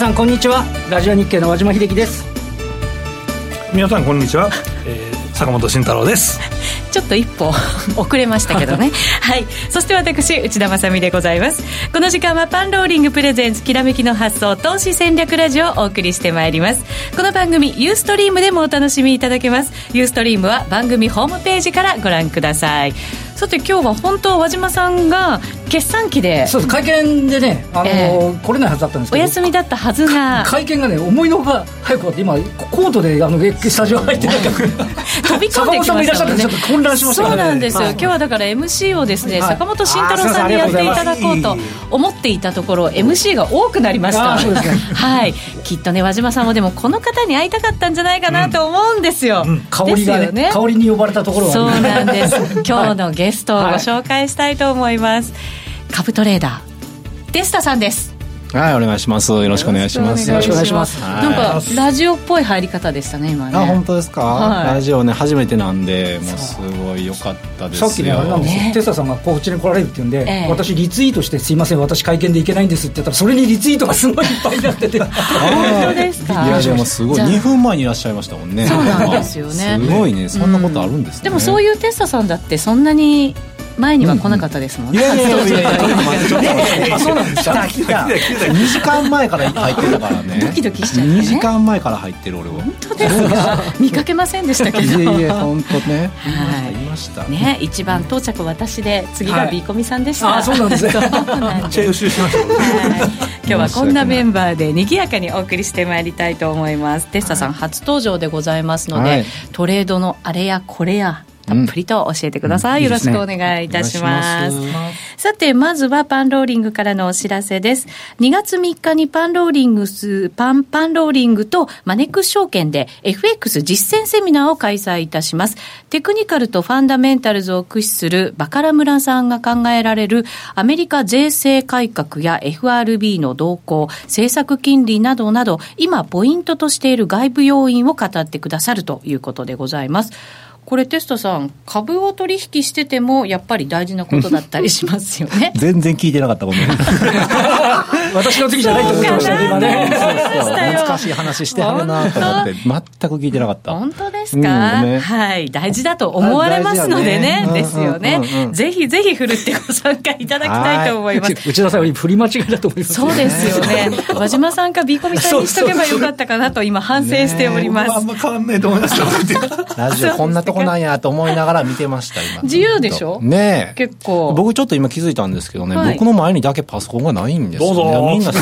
皆さんこんにちは。ラジオ日経の和島秀樹です。皆さんこんにちは、えー、坂本慎太郎です ちょっと一歩 遅れましたけどね。はい。そして私内田まさでございます。この時間はパンローリングプレゼンツきらめきの発想投資戦略ラジオをお送りしてまいります。この番組ユーストリームでもお楽しみいただけます。ユーストリームは番組ホームページからご覧ください。さて今日は本当和島さんが決算期でそうです会見でねあの、えー、来れないはずだったんですけどお休みだったはずが会見がね思いのほか早く終わって今コートであのスタジオ入ってなんか 飛び込んできましたもんね混乱しました、ね、そうなんですよ、はい、今日はだから MC をですね、はい、坂本慎太郎さんにやっていただこうと思っていたところ MC が多くなりました、ね、はい。きっとね和島さんもでもこの方に会いたかったんじゃないかなと思うんですよ、うんうん、香りがね、ね、香りに呼ばれたところは、そうなんです。今日のゲストをご紹介したいと思います、株トレーダーデスタさんですはいお願いします。よろしくお願いします。よろしくお願いします。なんかラジオっぽい入り方でしたね今ね。あ本当ですか、はい、ラジオね初めてなんでもうすごい良かったですさっきねあれなんですよ、ね、テスタさんがこっちに来られるって言うんで、ええ、私リツイートしてすいません私会見でいけないんですって言ったらそれにリツイートがすごいいっぱいになってて。本当ですか？いやでもすごい。2分前にいらっしゃいましたもんね。そうなんですよね。すごいね。そんなことあるんですね、でもそういうテスタさんだってそんなに前には来なかったですもんね、いやいやいやいやいやそうなんです。か来た2時間前から入ってたからね。ドキドキしちゃう、ね、2時間前から入ってる俺は。本当ですか？見かけませんでしたけど。いやいや本当ね。はい。ました。ね一番到着私で次がビーコミさんでした、あそうなんですね。めっちゃ予習しました今日はこんなメンバーで賑やかにお送りしてまいりたいと思います。テスタさん初登場でございますので、トレードのあれやこれやたっぷりと教えてください、うん、よろしくお願いいたします。さてまずはパンローリングからのお知らせです。2月3日にパンローリングスパンパンローリングとマネックス証券で FX 実践セミナーを開催いたします。テクニカルとファンダメンタルズを駆使するバカラムラさんが考えられるアメリカ税制改革や FRB の動向政策金利などなど今ポイントとしている外部要因を語ってくださるということでございますこれテストさん株を取引しててもやっぱり大事なことだったりしますよね。全然聞いてなかったごめん。私の次じゃないと思ってましたね今ね難しい話してはるなと思って全く聞いてなかった。本当ですか、うんね、はい。大事だと思われますのでね、ね、ですよね、うんうんうん、ぜひぜひ振るってご参加いただきたいと思います。内田さんより振り間違いだと思いますそうですよね。和島さんかビーコミさんにしとけばよかったかなと今反省しております、あんま変わんないと思います。ラジオこんなとここなんやと思いながら見てました今。自由でしょ？ね結構。僕ちょっと今気づいたんですけどね、はい、僕の前にだけパソコンがないんですよ、ね、みんなす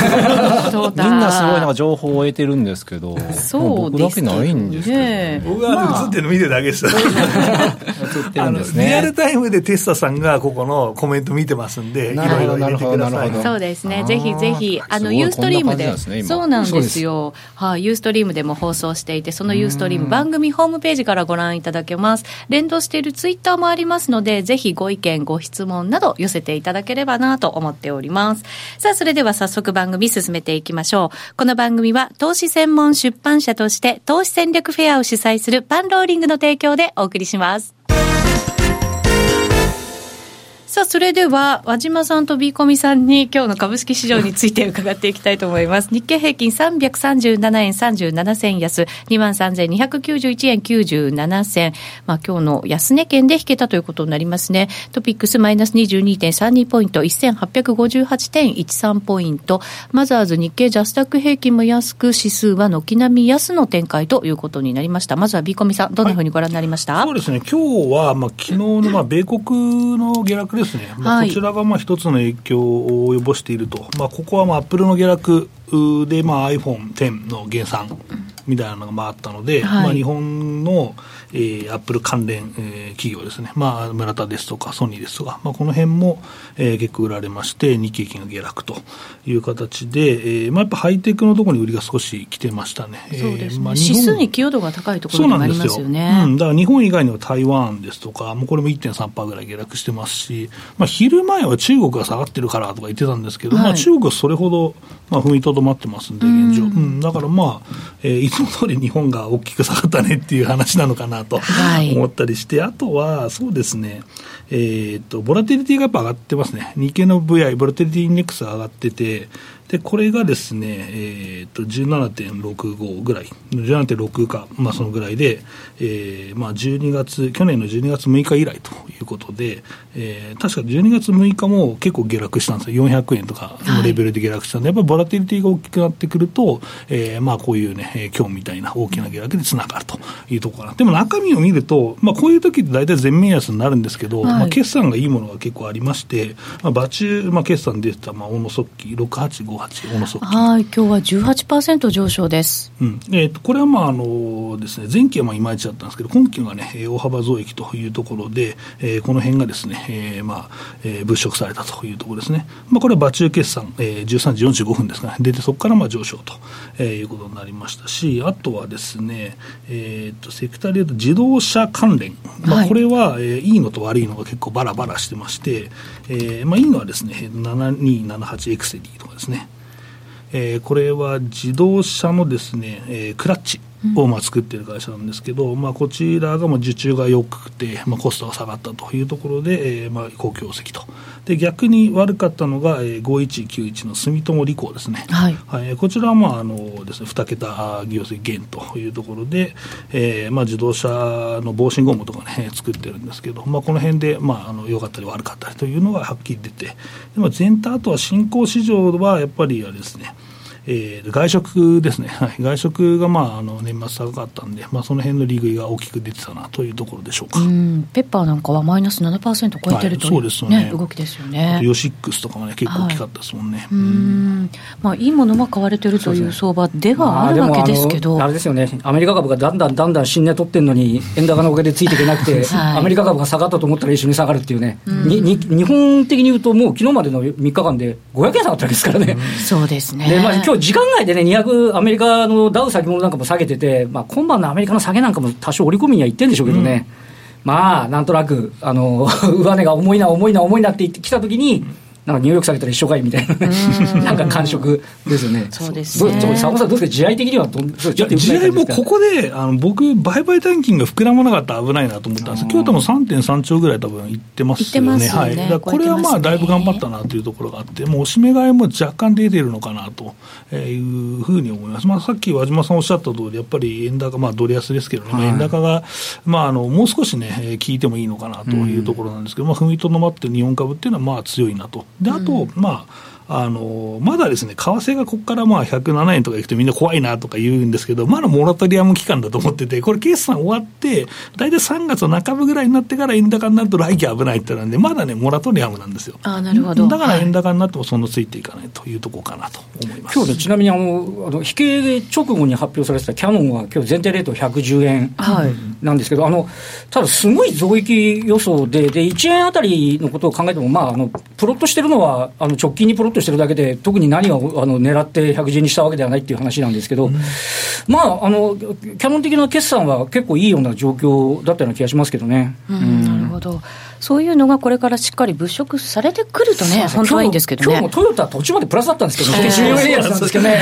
ごいみんなすごいなんか情報を得てるんですけどそう僕だけないんですけど、ね、僕は映ってるの見てるだけです。映ってるんですね。リアルタイムでテスタさんがここのコメント見てますんでいろいろ入れてくださいそうですね。ぜひぜひあのユーストリームで。そうなんですよ。はい、ユーストリームでも放送していてそのユーストリーム番組ホームページからご覧いただけますます連動しているツイッターもありますので、ぜひご意見、ご質問など寄せていただければなと思っております。さあ、それでは早速番組進めていきましょう。この番組は投資専門出版社として投資戦略フェアを主催するパンローリングの提供でお送りします。さあ、それでは、和島さんとビーコミさんに今日の株式市場について伺っていきたいと思います。日経平均337円37銭安、23,291円97銭。まあ、今日の安値圏で引けたということになりますね。トピックスマイナス22.32ポイント、1858.13ポイント。マザーズ日経ジャスタック平均も安く、指数は軒並み安の展開ということになりました。まずはビーコミさん、どんなふうにご覧になりました、はい、そうですね、今日は、まあ、昨日の、まあ、米国の下落ですね、まあ、こちらがまあ一つの影響を及ぼしていると、まあ、ここはまあアップルの下落で、まあ、iPhone10 の減産みたいなのがまああったので、はい、まあ、日本のえー、アップル関連、えー、企業ですね、まあ、村田ですとか、ソニーですとか、まあ、この辺も、えー、結構売られまして、日経金が下落という形で、えーまあ、やっぱハイテクのところに売りが少し来てましたね。そうですね、まあ、指数に寄与度が高いところにありますよね。うん、だから日本以外には台湾ですとか、もうこれも1.3%ぐらい下落してますし、まあ、昼前は中国が下がってるからとか言ってたんですけど、はい、まあ、中国はそれほど、まあ、踏みとどまってますんで、現状。うん、だからまあ、えー、いつも通り日本が大きく下がったねっていう話なのかななと思ったりして、あとは、そうですね、えー、っと、ボラティリティがやっぱ上がってますね。日経の VI、ボラティリティインデックス上がってて、で、これがですね、えー、と、17.65ぐらい、17.6か、まあそのぐらいで、えー、まあ12月、去年の12月6日以来ということで、えー、確か12月6日も結構下落したんですよ。400円とかのレベルで下落したんで、はい、やっぱりボラティリティが大きくなってくると、えー、まあこういうね、今日みたいな大きな下落でつながるというところかな。でも中身を見ると、まあこういう時って大体全面安になるんですけど、はい、まあ決算がいいものが結構ありまして、まあ場中、まあ決算出てた、まあ、大野速記685 58、小野速はい、今日は18%上昇です。うん。えーと、これはまああのですね、前期はまあいまいちだったんですけど、今期はね、大幅増益というところで、えー、この辺がですね、えーまあえー、物色されたというところですね。まあ、これは場中決算、えー、13時45分ですかね、出て、そこからまあ上昇と、えー、いうことになりましたし、あとはですね、えーと、セクターでいうと自動車関連、まあ、これは、はい、えー、いいのと悪いのが結構バラバラしてまして、えーまあ、いいのはですね、7278エクセディとかですね、えー、これは自動車のですね、えー、クラッチ。をまあ作っている会社なんですけど、まあ、こちらがもう受注が良くて、まあ、コストが下がったというところで、えー、まあ好業績と。で逆に悪かったのが、えー、5191の住友理工ですね、はい。はい、こちらはまああのです、ね、2桁業績減というところで、えーまあ、自動車の防振ゴムとかね、作ってるんですけど、まあ、この辺で、まあ、あの良かったり悪かったりというのがはっきり出て、でも全体、あとは新興市場はやっぱりですね、えー、外食ですね、はい、外食が、まあ、あの年末高かったんで、まあ、その辺の利食いが大きく出てたなというところでしょうか。ペッパーなんかはマイナス7%超えてるという、はい、そうですね、ね、動きですよね。ヨシックスとかもね、結構大きかったですもんね。はい、うん。まあ、いいものは買われてるという相場ではあるわけですけど、あ、れですよね、アメリカ株がだんだんだんだん新値取ってるのに、円高のおかげでついていけなくて、はい、アメリカ株が下がったと思ったら一緒に下がるっていうね、にに日本的に言うと、もう昨日までの3日間で500円下がったわけですからね。そうですね。でまあ今日時間外でね、200、アメリカのダウ先物なんかも下げてて、まあ、今晩のアメリカの下げなんかも多少織り込みにはいってるんでしょうけどね、うん、まあ、なんとなく、あの 上値が重いな、重いな、重いなって言ってきたときに、なんか入力されたら一緒かいみたいなね、なんか感触ですよね。そうですね。さんどうですか、地合的にはど地合もここで、あの僕、売買短金が膨らまなかったら危ないなと思ったんです今日多分3.3兆ぐらい多分いってますよね。ねはい。これはまあ、だいぶ頑張ったなというところがあって、もうおしめ買いも若干出てるのかなというふうに思います。まあ、さっき和島さんおっしゃった通り、やっぱり円高、まあ、ドル安ですけどね、はい、円高が、まあ、あの、もう少しね、効いてもいいのかなというところなんですけど、まあ、踏みとどまって日本株っていうのは、まあ、強いなと。で、あと、まあ、あのまだですね、為替がここからまあ107円とかいくとみんな怖いなとか言うんですけど、まだモラトリアム期間だと思ってて、これ決算終わって、大体3月の中部ぐらいになってから円高になると来期危ないってなんで、まだね、モラトリアムなんですよ。あなるほど。だから円高になってもそんなついていかないというところかなと思います。今日でちなみにあの、あの引け直後に発表されてたキャノンは今日前提レート110円なんですけど、はい、あの、ただすごい増益予想で、で、1円あたりのことを考えても、まあ、あの、プロットしてるのは、あの、直近にプロットトしてるだけで、特に何をあの狙って100字にしたわけではないっていう話なんですけど、うん、まああの、キャノン的な決算は結構いいような状況だったような気がしますけどね。うん、なるほどそういうのがこれからしっかり物色されてくるとね、本当はいいんですけどね。今日もトヨタ、途中までプラスだったんですけどね、14円安なんですけどね、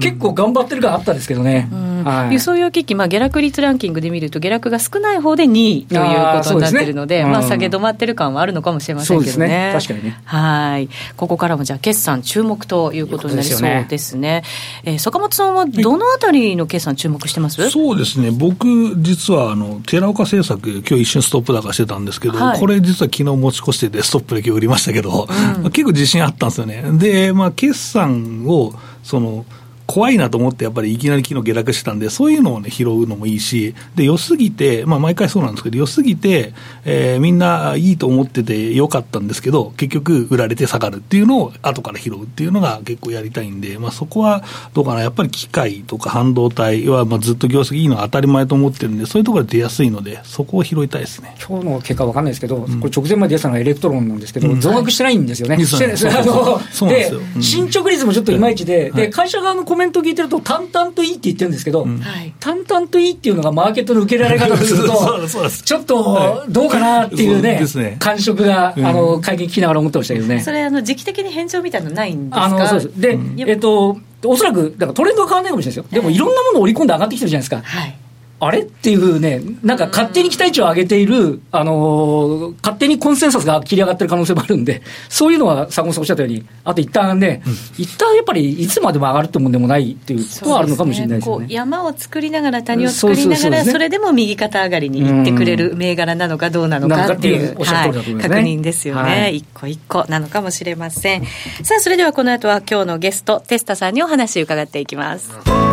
結構頑張ってる感あったんですけどね。はい、輸送用機器、まあ、下落率ランキングで見ると、下落が少ない方で2位ということになってるので、まあ、下げ止まってる感はあるのかもしれませんけどね。ね確かにね。はい。ここからもじゃあ、決算注目ということになりそうですね。すねえー、坂本さんはどのあたりの決算注目してます、そうですね、僕、実はあの寺岡製作、今日一瞬ストップ高してたんですけど、はい、これ、実は昨日持ち越してて、ストップで今日売りましたけど、うん、結構自信あったんですよね。で、まあ、決算を、その、怖いなと思って、やっぱりいきなり昨日下落してたんで、そういうのをね、拾うのもいいし、で、良すぎて、まあ、毎回そうなんですけど、良すぎて、えー、みんないいと思っててよかったんですけど、結局、売られて下がるっていうのを後から拾うっていうのが結構やりたいんで、まあ、そこはどうかな、やっぱり機械とか半導体は、まあ、ずっと業績いいのは当たり前と思ってるんで、そういうところで出やすいので、そこを拾いたいですね。今日の結果わかんないですけど、うん、これ直前まで出たのはエレクトロンなんですけど、うん、増額してないんですよね。そうなんです進捗率もちょっといまいちで、で、会社側のコメント聞いてると、淡々といいって言ってるんですけど、うん、淡々といいっていうのがマーケットの受けられ方と すると、ちょっとどうかなっていうね、ね。感触が、あの会見聞きながら思ってましたけどね。それ、あの時期的に返上みたいなのないんですか？あのそうです。で、えっと、おそらく、だからトレンドは変わらないかもしれないですよ。でもいろんなものを織り込んで上がってきてるじゃないですか。はいあれっていうね、なんか勝手に期待値を上げている、あのー、勝手にコンセンサスが切り上がってる可能性もあるんで、そういうのは坂本さんおっしゃったように、あと一旦ね、うん、一旦やっぱりいつまでも上がるってもんでもないっていうことはあるのかもしれないですね。すね。山を作りながら、谷を作りながら、それでも右肩上がりにいってくれる銘柄なのかどうなのかっていう、はい、確認ですよね、はい、一個一個なのかもしれません。さあ、それではこの後は今日のゲスト、テスタさんにお話伺っていきます。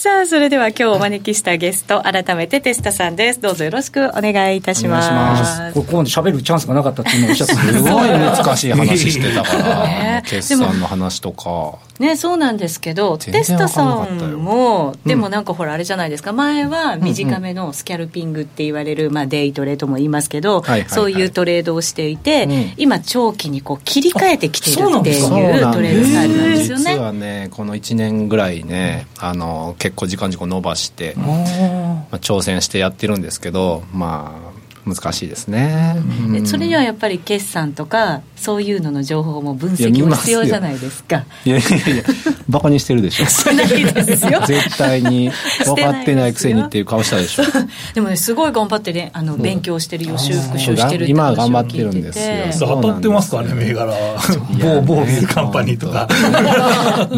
さあ、それでは今日お招きしたゲスト、改めてテスタさんです。どうぞよろしくお願いいたします。ますここまで喋るチャンスがなかったっていうのをおっしゃってすごい難しい話してたから、ね、決算の話とか。ね、そうなんですけど、テスタさんも、でもなんかほら、あれじゃないですか、前は短めのスキャルピングって言われる、まあ、デイトレとも言いますけど、そういうトレードをしていて、うん、今、長期にこう切り替えてきているっていうトレードスタイルなんです。よね。実はね、この1年ぐらいね、あの結構時間軸を伸ばして、まあ、挑戦してやってるんですけど、まあ、難しいですね、うん、それにはやっぱり決算とかそういうのの情報も分析も必要じゃないですか。いやいやいやバカにしてるでしょ。してないですよ。絶対に。分かってないくせにっていう顔したでしょ。でもねすごい頑張ってねあの勉強してる予習復習してる今は頑張ってるんですよ。当たってますかね銘柄某某ビルカンパニーとか。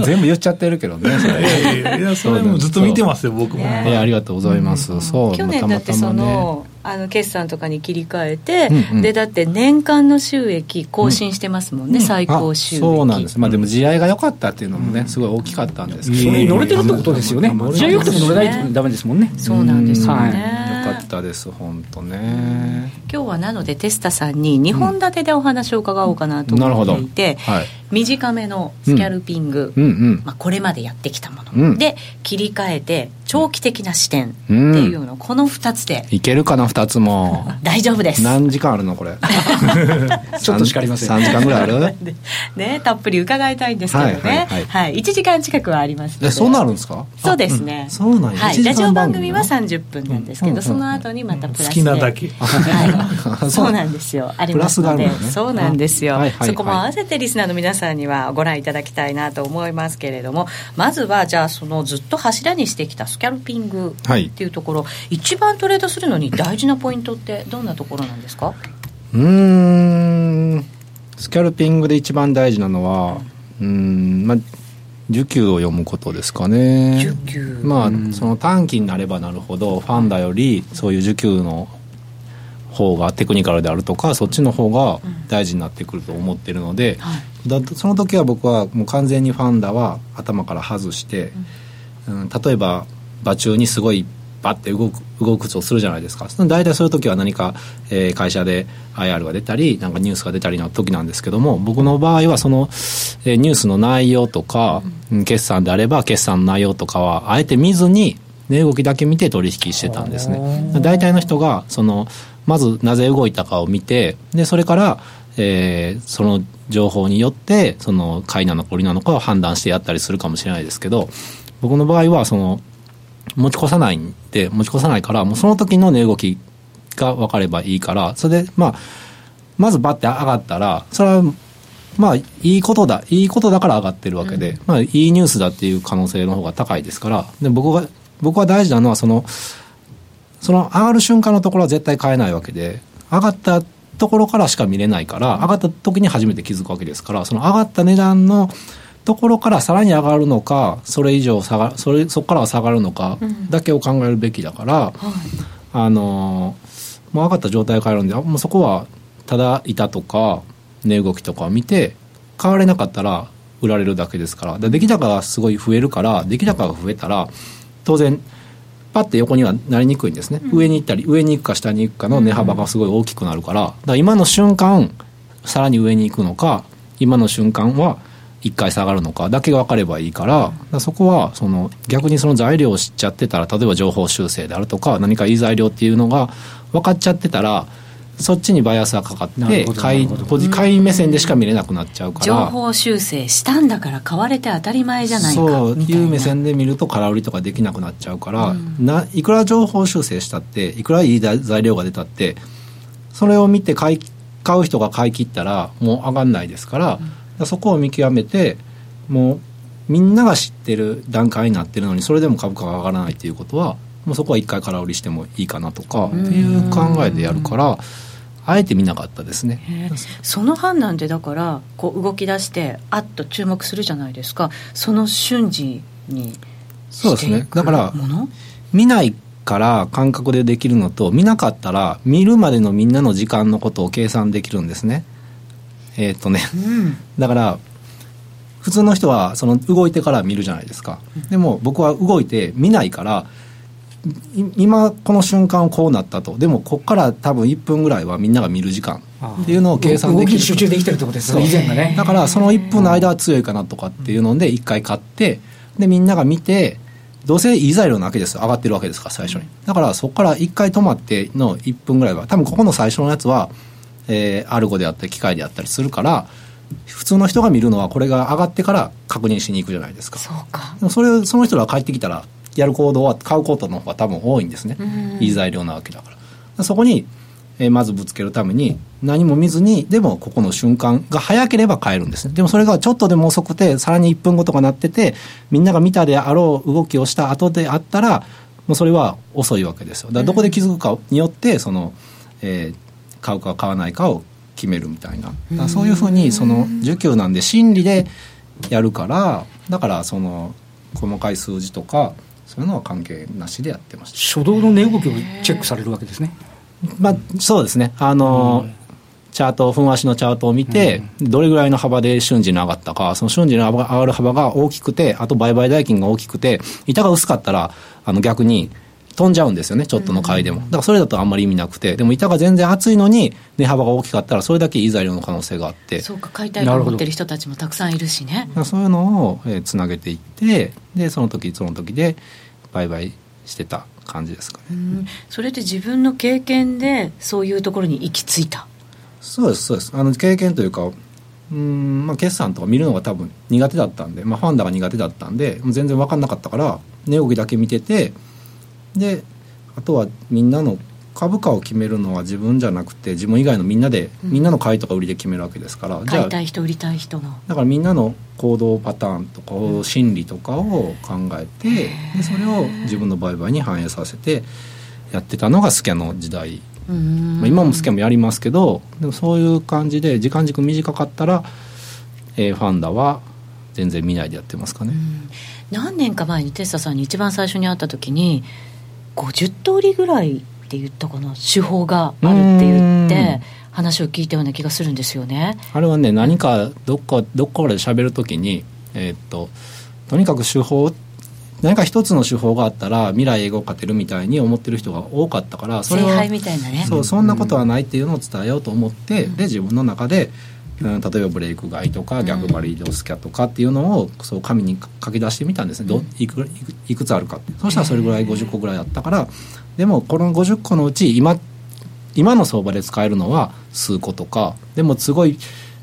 全部言っちゃってるけどねそれ。いやいやいやそれもずっと見てますよ僕も、えありがとうございます、そう去年だってそのあの決算とかに切り替えて、うんうん、でだって年間の収益更新してますもんね、うん、最高収益。そうなんです、まあ、でも地合いが良かったっていうのもね、すごい大きかったんですけど、それに乗れてるってことですよね、地合い良くても乗れないとダメですもんね、そうなんですよね、よかったです本当ね。今日はなのでテスタさんに2本立てでお話を伺おうかなと思っていて、はい、短めのスキャルピング、うんうん。うん、まあ、これまでやってきたもの、うん、で切り替えて長期的な視点っていうの、この2つで。いけるかな2つも。大丈夫です。何時間あるのこれ？ちょっとしかありません3時間ぐらいある？ねたっぷり伺いたいんですけどね、はいはいはい。はい、1時間近くはありますえそうなるんですか？そうですね、うん、そうなんはい、ラジオ番組は30分なんですけど、うん、その後にまたプラスで。好きなだけ、はい、そうなんですよ。ありますので、ね、そうなんですよ、はいはいはい、そこも合わせてリスナーの皆さんにはご覧いただきたいなと思いますけれどもまずはじゃあそのずっと柱にしてきたスキャルピングっていうところ、はい、一番トレードするのに大事なポイントってどんなところなんですか？うん。スキャルピングで一番大事なのはうんまあ需給を読むことですかね。まあその短期になればなるほどファンダよりそういう需給の方がテクニカルであるとかそっちの方が大事になってくると思ってるので、だその時は僕はもう完全にファンダは頭から外して、うん、例えば場中にすごいバッて動く動くとするじゃないですか。大体そういう時は何か、えー、会社で IR が出たりなんかニュースが出たりの時なんですけども僕の場合はその、えー、ニュースの内容とか、うん、決算であれば決算の内容とかはあえて見ずに値動きだけ見て取引してたんですね。大体の人がそのまずなぜ動いたかを見てでそれから、えー、その情報によってその買いなのか売りなのかを判断してやったりするかもしれないですけど僕の場合はその持ち越さないんで、持ち越さないから、もうその時の値動きが分かればいいから、それで、まあ、まずバッて上がったら、それは、まあ、いいことだ、いいことだから上がってるわけで、うん、まあ、いいニュースだっていう可能性の方が高いですから、で、僕が、僕は大事なのは、その、その上がる瞬間のところは絶対買えないわけで、上がったところからしか見れないから、上がった時に初めて気づくわけですから、その上がった値段の、ところからさらに上がるのかそれ以上下がそれそこからは下がるのかだけを考えるべきだから、うんはい、あのもう上がった状態を変えるんでもうそこはただ板とか値動きとかを見て買われなかったら売られるだけですから。出来高がすごい増えるから出来高が増えたら当然パッて横にはなりにくいんですね、うん、上に行ったり上に行くか下に行くかの値幅がすごい大きくなるから,、だから今の瞬間さらに上に行くのか今の瞬間は1回下がるのかだけが分かればいいから、らそこはその逆にその材料を知っちゃってたら例えば情報修正であるとか何かいい材料っていうのが分かっちゃってたらそっちにバイアスがかかって買い買い目線でしか見れなくなっちゃうから。情報修正したんだから買われて当たり前じゃないかそういう目線で見ると空売りとかできなくなっちゃうから、うん、ないくら情報修正したっていくらいい材料が出たってそれを見て買い買う人が買い切ったらもう上がんないですから、うん。そこを見極めて、もうみんなが知ってる段階になってるのにそれでも株価が上がらないっていうことはもうそこは一回空売りしてもいいかなとかっていう考えでやるからあえて見なかったですね。その判断でだからこう動き出してあっと注目するじゃないですか。その瞬時にそうですね。だから見ないから感覚でできるのと見なかったら見るまでのみんなの時間のことを計算できるんですね。えー、っとね、うん、だから普通の人はその動いてから見るじゃないですか、でも僕は動いて見ないから今この瞬間こうなったと。でもここから多分1分ぐらいはみんなが見る時間。っていうのを計算できる。集中できてるってことですね以前がね。だからその1分の間は強いかなとかっていうので1回買ってでみんなが見てどうせいい材料なわけです上がってるわけですから最初に。だからそこから1回止まっての1分ぐらいは多分ここの最初のやつは、えー、アルゴであったり機械であったりするから普通の人が見るのはこれが上がってから確認しに行くじゃないですか。そうか。それその人が帰ってきたらやる行動は買うことの方が多分多いんですね。いい材料なわけだから。そこに、えー、まずぶつけるために何も見ずにでもここの瞬間が早ければ買えるんですね。でもそれがちょっとでも遅くてさらに1分後とかなっててみんなが見たであろう動きをした後であったらもうそれは遅いわけですよ。だからどこで気づくかによってその、えー、買うか買わないかを決めるみたいな。そういうふうにその需給なんで心理でやるからだからその細かい数字とかそういうのは関係なしでやってました。初動の値動きをチェックされるわけですね。まあそうですね。あの、チャート、分足のチャートを見て、どれぐらいの幅で瞬時に上がったか、その瞬時に上がる幅が大きくて、あと売買代金が大きくて、板が薄かったら、あの逆に飛んじゃうんですよね、ちょっとの買いでも。だからそれだとあんまり意味なくて、でも板が全然厚いのに、値幅が大きかったら、それだけいい材料の可能性があって。そうか、買いたいと思ってる人たちもたくさんいるしね。そういうのを、えー、つなげていって、で、その時その時で売買してた感じですかね。それって自分の経験で、そういうところに行き着いた？そうです、そうです。あの経験というか、うんまあ、決算とか見るのが多分苦手だったんで、まあ、ファンダが苦手だったんで全然分かんなかったから値動きだけ見ててであとはみんなの株価を決めるのは自分じゃなくて自分以外のみんなで、うん、みんなの買いとか売りで決めるわけですから買いたい人売りたい人の。だからみんなの行動パターンとかを、心理とかを考えてでそれを自分の売買に反映させてやってたのがスキャの時代。まあ、今もスキャンもやりますけどでもそういう感じで時間軸短かったら、えー、ファンダは全然見ないでやってますかね。何年か前にテスタさんに一番最初に会った時に50通りぐらいって言ったかな手法があるって言って話を聞いたような気がするんですよね。あれはね何かどっかどっかで喋る時にえー、っととにかく手法何か一つの手法があったら未来英語勝てるみたいに思ってる人が多かったからそれはみたいなね。そうそんなことはないっていうのを伝えようと思って、うん、で自分の中で、うん、例えばブレイク買いとか逆張りドスキャとかっていうのをそう紙に書き出してみたんですね、どいくいくつあるかって。そしたらそれぐらい50個ぐらいあったからでもこの50個のうち今今の相場で使えるのは数個とかでもすごい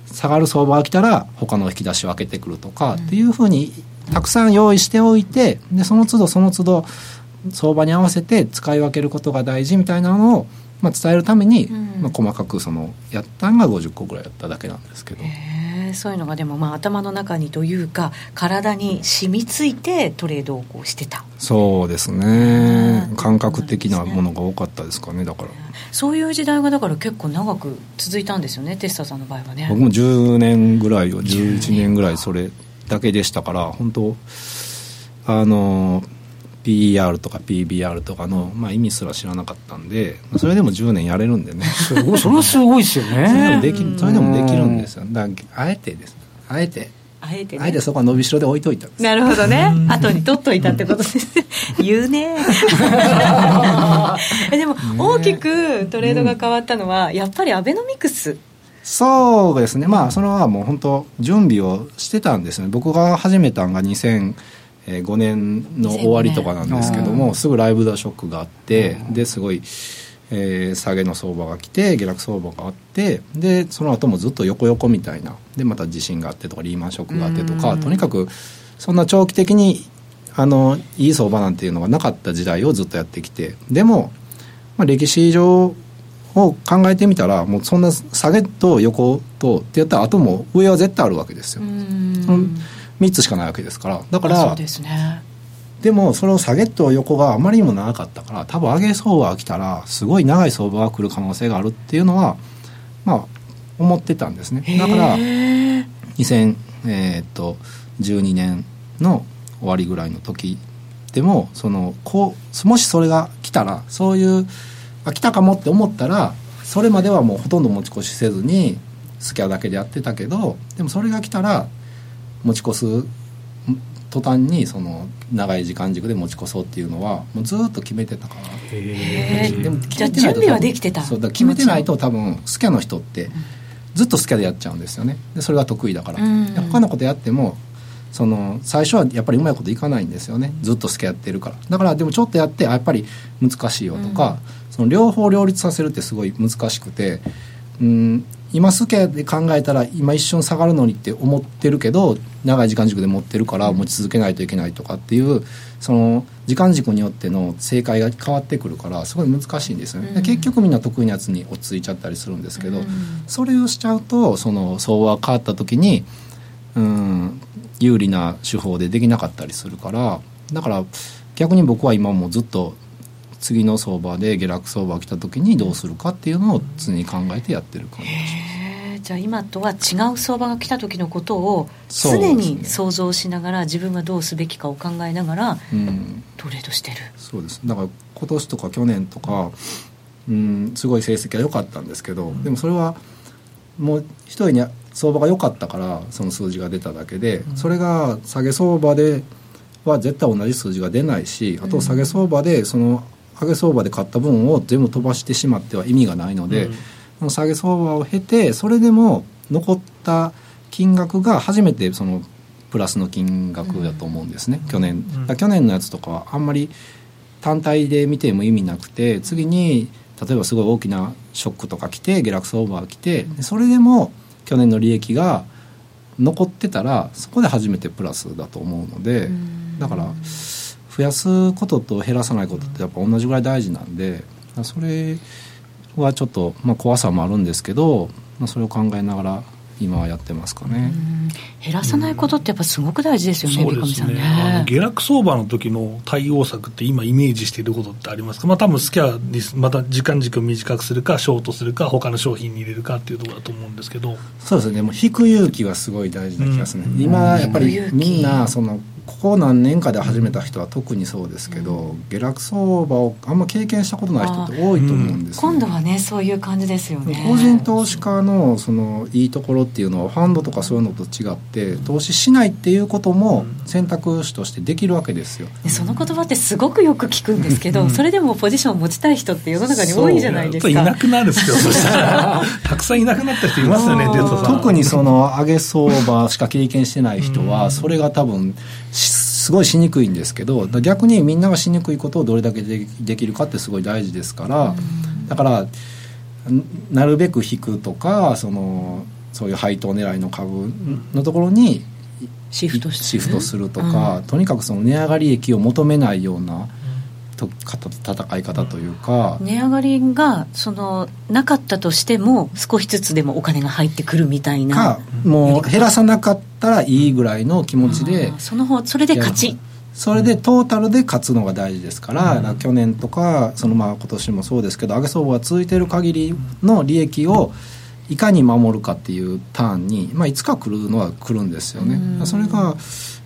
下がる相場が来たら他の引き出しを開けてくるとかっていうふうにたくさん用意しておいてでその都度その都度相場に合わせて使い分けることが大事みたいなのを、まあ、伝えるために、うん、まあ、細かくそのやったんが50個ぐらいやっただけなんですけど。そういうのがでもまあ頭の中にというか体に染みついてトレードをこうしてた。そうですね。感覚的なものが多かったですかねだから。そういう時代がだから結構長く続いたんですよねテスタさんの場合はね。僕も10年ぐらいを11年ぐらいそれだけでしたから本当あの PER とか PBR とかの、まあ、意味すら知らなかったんでそれでも10年やれるんでね。すごいそれはすごいですよね。それでもできそれでもできるんですよ。だあえてです。あえて。あえて、ね、あえてそこは伸びしろで置いといたなるほどね。後に取っといたってことです 言うね。でも大きくトレードが変わったのは、やっぱりアベノミクス。そうですね。まあそれはもう本当準備をしてたんですね。僕が始めたのが2005年の終わりとかなんですけどもすぐライブダショックがあってですごい、えー、下げの相場が来て下落相場があってでその後もずっと横横みたいなでまた地震があってとかリーマンショックがあってとかとにかくそんな長期的にあのいい相場なんていうのがなかった時代をずっとやってきてでも、まあ、歴史上を考えてみたらもうそんな下げと横とってやったら後も上は絶対あるわけですよ。3つしかないわけですから。だからそうですね。でもそれを下げと横があまりにも長かったから多分上げ相場が来たらすごい長い相場が来る可能性があるっていうのはまあ思ってたんですね。だから2012年の終わりぐらいの時でもそのこうもしそれが来たらそういうあ来たかもって思ったらそれまではもうほとんど持ち越しせずにスキャだけでやってたけどでもそれが来たら持ち越す途端にその長い時間軸で持ち越そうっていうのはもうずっと決めてたから。でもじゃあ準備はできてた。そうだ決めてないと多分スキャの人ってずっとスキャでやっちゃうんですよね。でそれが得意だから、うん、他のことやってもその最初はやっぱりうまいこといかないんですよね。ずっとスキャやってるから。だからでもちょっとやってやっぱり難しいよとか、うん、その両方両立させるってすごい難しくてうん。今スキャで考えたら今一瞬下がるのにって思ってるけど長い時間軸で持ってるから持ち続けないといけないとかっていうその時間軸によっての正解が変わってくるからすごい難しいんですよね、うん、結局みんな得意なやつに落ち着いちゃったりするんですけど、うん、それをしちゃうとその相場が変わった時にうん有利な手法でできなかったりするからだから逆に僕は今もずっと次の相場で下落相場が来た時にどうするかっていうのを常に考えてやってる感じ。です。じゃあ今とは違う相場が来た時のことを常に想像しながら自分がどうすべきかを考えながらトレードしてる、そうです。だから今年とか去年とか、うん、すごい成績は良かったんですけど、でもそれはもう一人に相場が良かったからその数字が出ただけで、それが下げ相場では絶対同じ数字が出ないしあと下げ相場でその上げ相場で買った分を全部飛ばしてしまっては意味がないので、うん、下げ相場を経てそれでも残った金額が初めてそのプラスの金額だと思うんですね、うん、去年、うん、去年のやつとかはあんまり単体で見ても意味なくて次に例えばすごい大きなショックとか来て下落相場が来てそれでも去年の利益が残ってたらそこで初めてプラスだと思うのでだから。増やすことと減らさないことってやっぱ同じぐらい大事なんでそれはちょっと、まあ、怖さもあるんですけど、まあ、それを考えながら今はやってますかね。減らさないことってやっぱすごく大事ですよね、そうですね、ね、下落相場の時の対応策って今イメージしていることってありますか？まあ多分スキャにまた時間軸を短くするかショートするか他の商品に入れるかっていうところだと思うんですけど。そうですね。もう引く勇気はすごい大事な気がする、ね、うん、今やっぱりみんなそのここ何年かで始めた人は特にそうですけど、うん、下落相場をあんま経験したことない人って多いと思うんです、ね、今度はねそういう感じですよね。個人投資家のそのいいところっていうのはファンドとかそういうのと違って投資しないっていうことも選択肢としてできるわけですよ。その言葉ってすごくよく聞くんですけど、うん、それでもポジションを持ちたい人って世の中に多いじゃないですか。いなくなるんですよそしたらたくさんいなくなった人いますよね特にその上げ相場しか経験してない人はそれが多分すごいしにくいんですけど逆にみんながしにくいことをどれだけでできるかってすごい大事ですからだからなるべく引くとかそのそういう配当狙いの株のところにシフトシフトするとか、うん、とにかくその値上がり益を求めないようなと戦い方というか値上がりがそのなかったとしても少しずつでもお金が入ってくるみたいな。かもう減らさなかったらいいぐらいの気持ちでその方それで勝ち。それでトータルで勝つのが大事ですから、うん、去年とかそのまあ今年もそうですけど上げ相場が続いている限りの利益をいかに守るかっていうターンに、まあ、いつか来るのは来るんですよね。うん、それが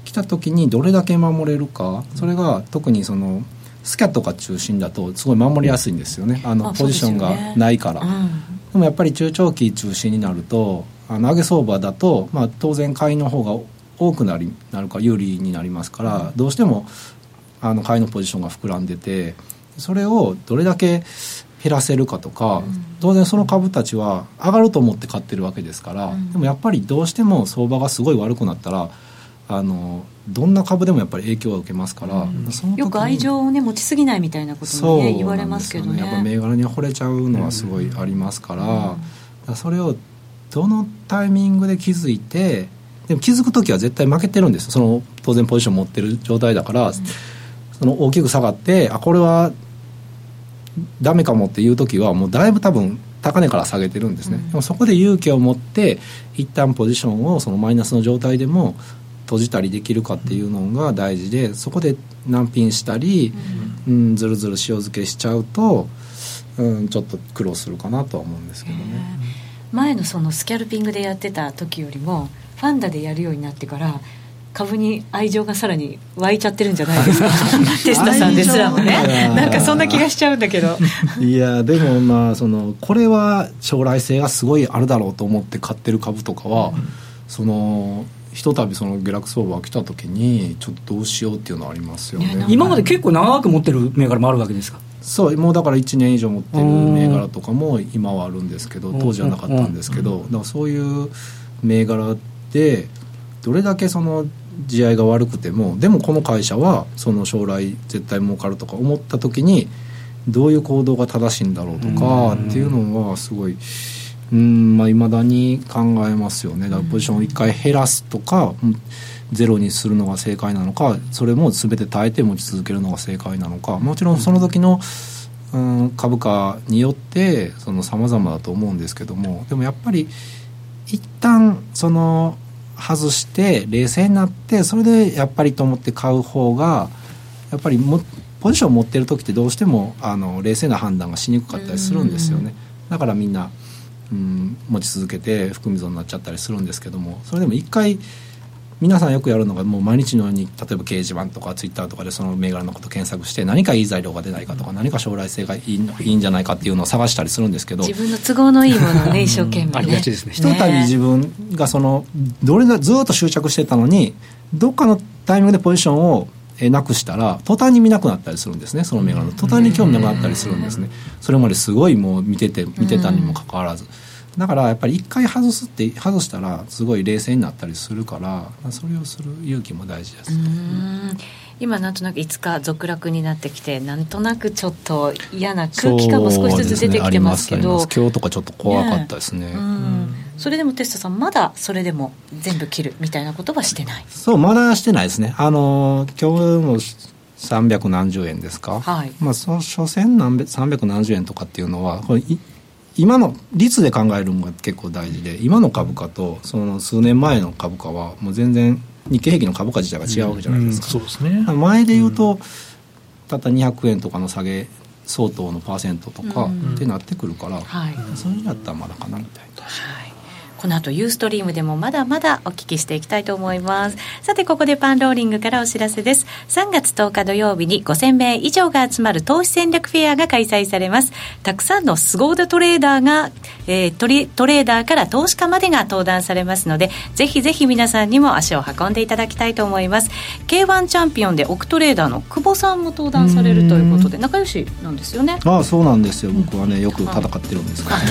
来た時にどれだけ守れるかそれが特にそのスキャットが中心だとすごい守りやすいんですよね。あのポジションがないから。で、ねうん、でもやっぱり中長期中心になるとあの上げ相場だと、まあ、当然買いの方が多くなりなるか有利になりますから、うん、どうしてもあの買いのポジションが膨らんでてそれをどれだけ減らせるかとか、うん、当然その株たちは上がると思って買ってるわけですから、でもやっぱりどうしても相場がすごい悪くなったらあのどんな株でもやっぱり影響は受けますから、うん、よく愛情をね持ちすぎないみたいなこともね言われますけどね。やっぱ銘柄に惚れちゃうのはすごいありますから、うん、それをどのタイミングで気づいてでも気づく時は絶対負けてるんですその当然ポジション持ってる状態だから、うん、その大きく下がってあこれはダメかもっていう時はもうだいぶ多分高値から下げてるんですね、でもそこで勇気を持って一旦ポジションをそのマイナスの状態でも閉じたりできるかっていうのが大事でそこで難品したり、うん、うん、ずるずる塩漬けしちゃうと、うん、ちょっと苦労するかなとは思うんですけどね。前のそのスキャルピングでやってた時よりもファンダでやるようになってから株に愛情がさらに湧いちゃってるんじゃないですか。テスタさんですらもね。なんかそんな気がしちゃうんだけど。いやでもまあそのこれは将来性がすごいあるだろうと思って買ってる株とかは、うん、そのひとたびその下落相場が来た時にちょっとどうしようっていうのはありますよね。今まで結構長く持ってる銘柄もあるわけですか？そうもうだから1年以上持ってる銘柄とかも今はあるんですけど当時はなかったんですけどだからそういう銘柄でどれだけその地合いが悪くてもでもこの会社はその将来絶対儲かるとか思った時にどういう行動が正しいんだろうとかっていうのはすごいうんまあいまだに考えますよね。だからポジションを1回減らすとかゼロにするのが正解なのかそれも全て耐えて持ち続けるのが正解なのか。もちろんその時の、うん、株価によってさまざまだと思うんですけどもでもやっぱり一旦その外して冷静になってそれでやっぱりと思って買う方がやっぱりもポジションを持ってる時ってどうしてもあの冷静な判断がしにくかったりするんですよね。だからみんな、うん、持ち続けて含み損になっちゃったりするんですけどもそれでも一回皆さんよくやるのがもう毎日のように例えば掲示板とかツイッターとかでその銘柄のこと検索して何かいい材料が出ないかとか何か将来性がいいいいんじゃないかっていうのを探したりするんですけど自分の都合のいいものをね 一生懸命、ね、ありがちですね。ひとたび自分がそのどれだずっと執着してたのにどっかのタイミングでポジションをなくしたら途端に見なくなったりするんですねその銘柄の途端に興味なくなったりするんですね。それまですごいもう見てて見てたにもかかわらず。だからやっぱり一回外すって外したらすごい冷静になったりするからそれをする勇気も大事です、今なんとなくいつか続落になってきてなんとなくちょっと嫌な空気感も少しずつ出てきてますけど、ね、今日とかちょっと怖かったですね、ね、それでもテストさんまだそれでも全部切るみたいなことはしてない。そうまだしてないですね。あの今日も300何十円ですか、はい。まあ、そ所詮300何十円とかっていうのはこれ今の率で考えるのが結構大事で今の株価とその数年前の株価はもう全然日経平均の株価自体が違うわけじゃないですか、うんうん、そうですね。前で言うと、たった200円とかの下げ相当のパーセントとかってなってくるから、はい、そういうのだったらまだかなみたいな。はいこの後ユーストリームでもまだまだお聞きしていきたいと思います。さてここでパンローリングからお知らせです。3月10日土曜日に5000名以上が集まる投資戦略フェアが開催されます。たくさんの凄腕トレーダーが、えー、トレトレーダーから投資家までが登壇されますのでぜひぜひ皆さんにも足を運んでいただきたいと思います。K1 チャンピオンで億トレーダーの久保さんも登壇されるということで仲良しなんですよね。ああそうなんですよ。僕はねよく戦ってるんですから、ね、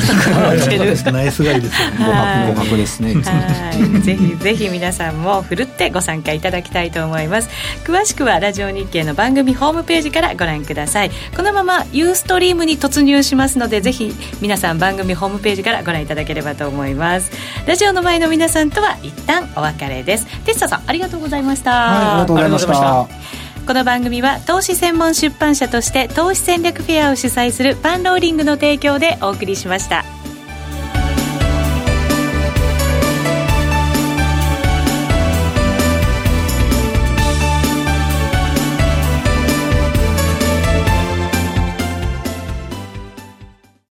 戦ってる ナイスガイですよ。ね互角ですね。ぜひぜひ皆さんもふるってご参加いただきたいと思います。詳しくはラジオ日経の番組ホームページからご覧ください。このままユーストリームに突入しますのでぜひ皆さん番組ホームページからご覧いただければと思います。ラジオの前の皆さんとは一旦お別れです。テッサさんありがとうございました、はい、ありがとうございました。この番組は投資専門出版社として投資戦略フェアを主催するパンローリングの提供でお送りしました。